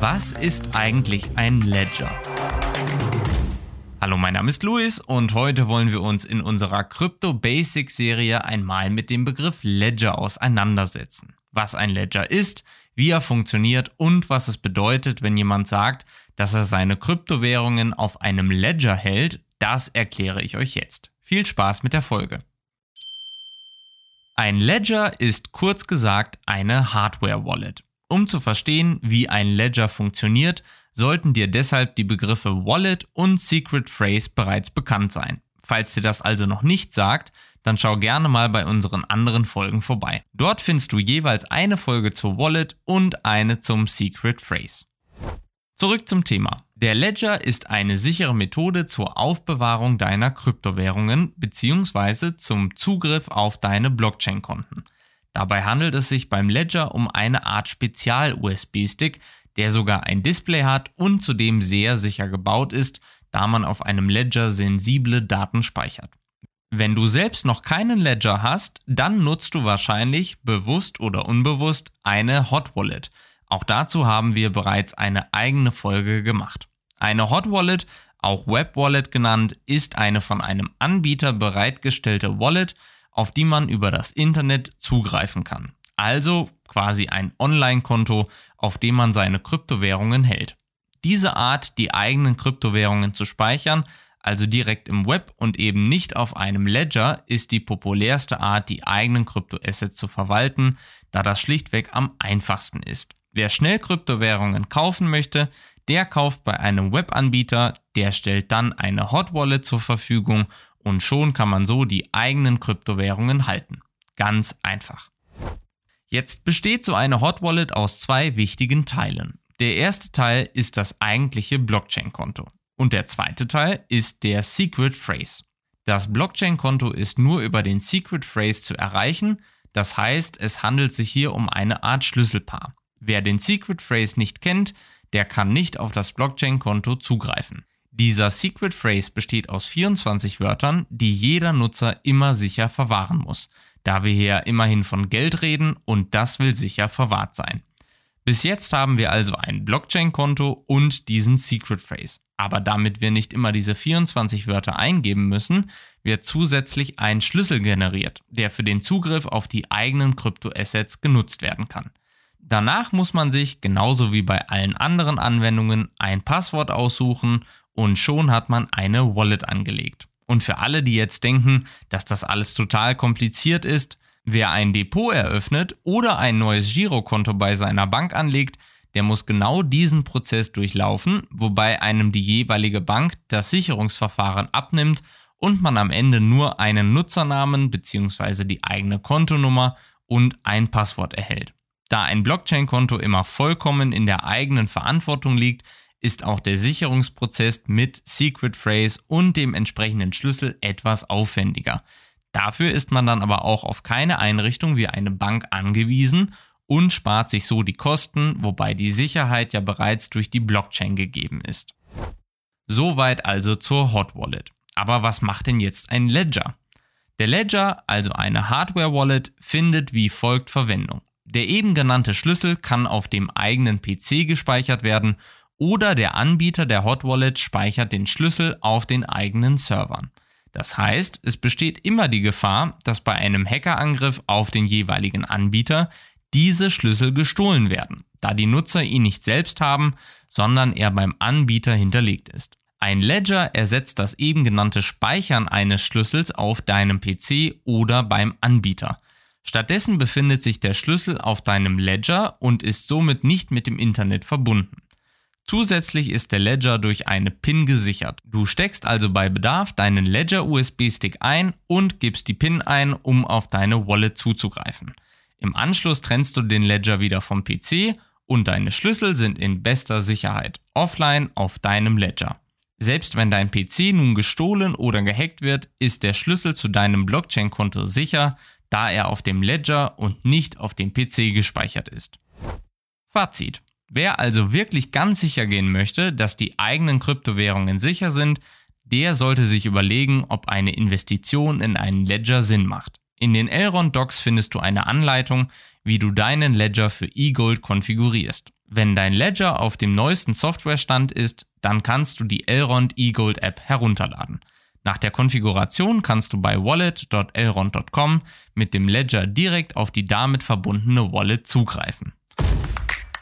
Was ist eigentlich ein Ledger? Hallo, mein Name ist Luis und heute wollen wir uns in unserer Crypto Basics Serie einmal mit dem Begriff Ledger auseinandersetzen. Was ein Ledger ist, wie er funktioniert und was es bedeutet, wenn jemand sagt, dass er seine Kryptowährungen auf einem Ledger hält, das erkläre ich euch jetzt. Viel Spaß mit der Folge. Ein Ledger ist kurz gesagt eine Hardware-Wallet. Um zu verstehen, wie ein Ledger funktioniert, sollten dir deshalb die Begriffe Wallet und Secret Phrase bereits bekannt sein. Falls dir das also noch nicht sagt, dann schau gerne mal bei unseren anderen Folgen vorbei. Dort findest du jeweils eine Folge zur Wallet und eine zum Secret Phrase. Zurück zum Thema. Der Ledger ist eine sichere Methode zur Aufbewahrung deiner Kryptowährungen bzw. zum Zugriff auf deine Blockchain-Konten. Dabei handelt es sich beim Ledger um eine Art Spezial-USB-Stick, der sogar ein Display hat und zudem sehr sicher gebaut ist, da man auf einem Ledger sensible Daten speichert. Wenn du selbst noch keinen Ledger hast, dann nutzt du wahrscheinlich, bewusst oder unbewusst, eine Hot Wallet – auch dazu haben wir bereits eine eigene Folge gemacht. Eine Hot Wallet, auch Web Wallet genannt, ist eine von einem Anbieter bereitgestellte Wallet, auf die man über das Internet zugreifen kann. Also quasi ein Online-Konto, auf dem man seine Kryptowährungen hält. Diese Art, die eigenen Kryptowährungen zu speichern, also direkt im Web und eben nicht auf einem Ledger, ist die populärste Art, die eigenen Kryptoassets zu verwalten, da das schlichtweg am einfachsten ist. Wer schnell Kryptowährungen kaufen möchte, der kauft bei einem Webanbieter, der stellt dann eine Hot Wallet zur Verfügung und schon kann man so die eigenen Kryptowährungen halten. Ganz einfach. Jetzt besteht so eine Hot Wallet aus zwei wichtigen Teilen. Der erste Teil ist das eigentliche Blockchain-Konto und der zweite Teil ist der Secret Phrase. Das Blockchain-Konto ist nur über den Secret Phrase zu erreichen, das heißt, es handelt sich hier um eine Art Schlüsselpaar. Wer den Secret Phrase nicht kennt, der kann nicht auf das Blockchain-Konto zugreifen. Dieser Secret Phrase besteht aus 24 Wörtern, die jeder Nutzer immer sicher verwahren muss, da wir hier immerhin von Geld reden und das will sicher verwahrt sein. Bis jetzt haben wir also ein Blockchain-Konto und diesen Secret Phrase. Aber damit wir nicht immer diese 24 Wörter eingeben müssen, wird zusätzlich ein Schlüssel generiert, der für den Zugriff auf die eigenen Kryptoassets genutzt werden kann. Danach muss man sich, genauso wie bei allen anderen Anwendungen, ein Passwort aussuchen und schon hat man eine Wallet angelegt. Und für alle, die jetzt denken, dass das alles total kompliziert ist, wer ein Depot eröffnet oder ein neues Girokonto bei seiner Bank anlegt, der muss genau diesen Prozess durchlaufen, wobei einem die jeweilige Bank das Sicherungsverfahren abnimmt und man am Ende nur einen Nutzernamen bzw. die eigene Kontonummer und ein Passwort erhält. Da ein Blockchain-Konto immer vollkommen in der eigenen Verantwortung liegt, ist auch der Sicherungsprozess mit Secret Phrase und dem entsprechenden Schlüssel etwas aufwendiger. Dafür ist man dann aber auch auf keine Einrichtung wie eine Bank angewiesen und spart sich so die Kosten, wobei die Sicherheit ja bereits durch die Blockchain gegeben ist. Soweit also zur Hot Wallet. Aber was macht denn jetzt ein Ledger? Der Ledger, also eine Hardware Wallet, findet wie folgt Verwendung. Der eben genannte Schlüssel kann auf dem eigenen PC gespeichert werden oder der Anbieter der Hot Wallet speichert den Schlüssel auf den eigenen Servern. Das heißt, es besteht immer die Gefahr, dass bei einem Hackerangriff auf den jeweiligen Anbieter diese Schlüssel gestohlen werden, da die Nutzer ihn nicht selbst haben, sondern er beim Anbieter hinterlegt ist. Ein Ledger ersetzt das eben genannte Speichern eines Schlüssels auf deinem PC oder beim Anbieter. Stattdessen befindet sich der Schlüssel auf deinem Ledger und ist somit nicht mit dem Internet verbunden. Zusätzlich ist der Ledger durch eine PIN gesichert. Du steckst also bei Bedarf deinen Ledger USB-Stick ein und gibst die PIN ein, um auf deine Wallet zuzugreifen. Im Anschluss trennst du den Ledger wieder vom PC und deine Schlüssel sind in bester Sicherheit offline auf deinem Ledger. Selbst wenn dein PC nun gestohlen oder gehackt wird, ist der Schlüssel zu deinem Blockchain-Konto sicher, da er auf dem Ledger und nicht auf dem PC gespeichert ist. Fazit. Wer also wirklich ganz sicher gehen möchte, dass die eigenen Kryptowährungen sicher sind, der sollte sich überlegen, ob eine Investition in einen Ledger Sinn macht. In den Elrond Docs findest du eine Anleitung, wie du deinen Ledger für eGold konfigurierst. Wenn dein Ledger auf dem neuesten Softwarestand ist, dann kannst du die Elrond eGold App herunterladen. Nach der Konfiguration kannst du bei wallet.elrond.com mit dem Ledger direkt auf die damit verbundene Wallet zugreifen.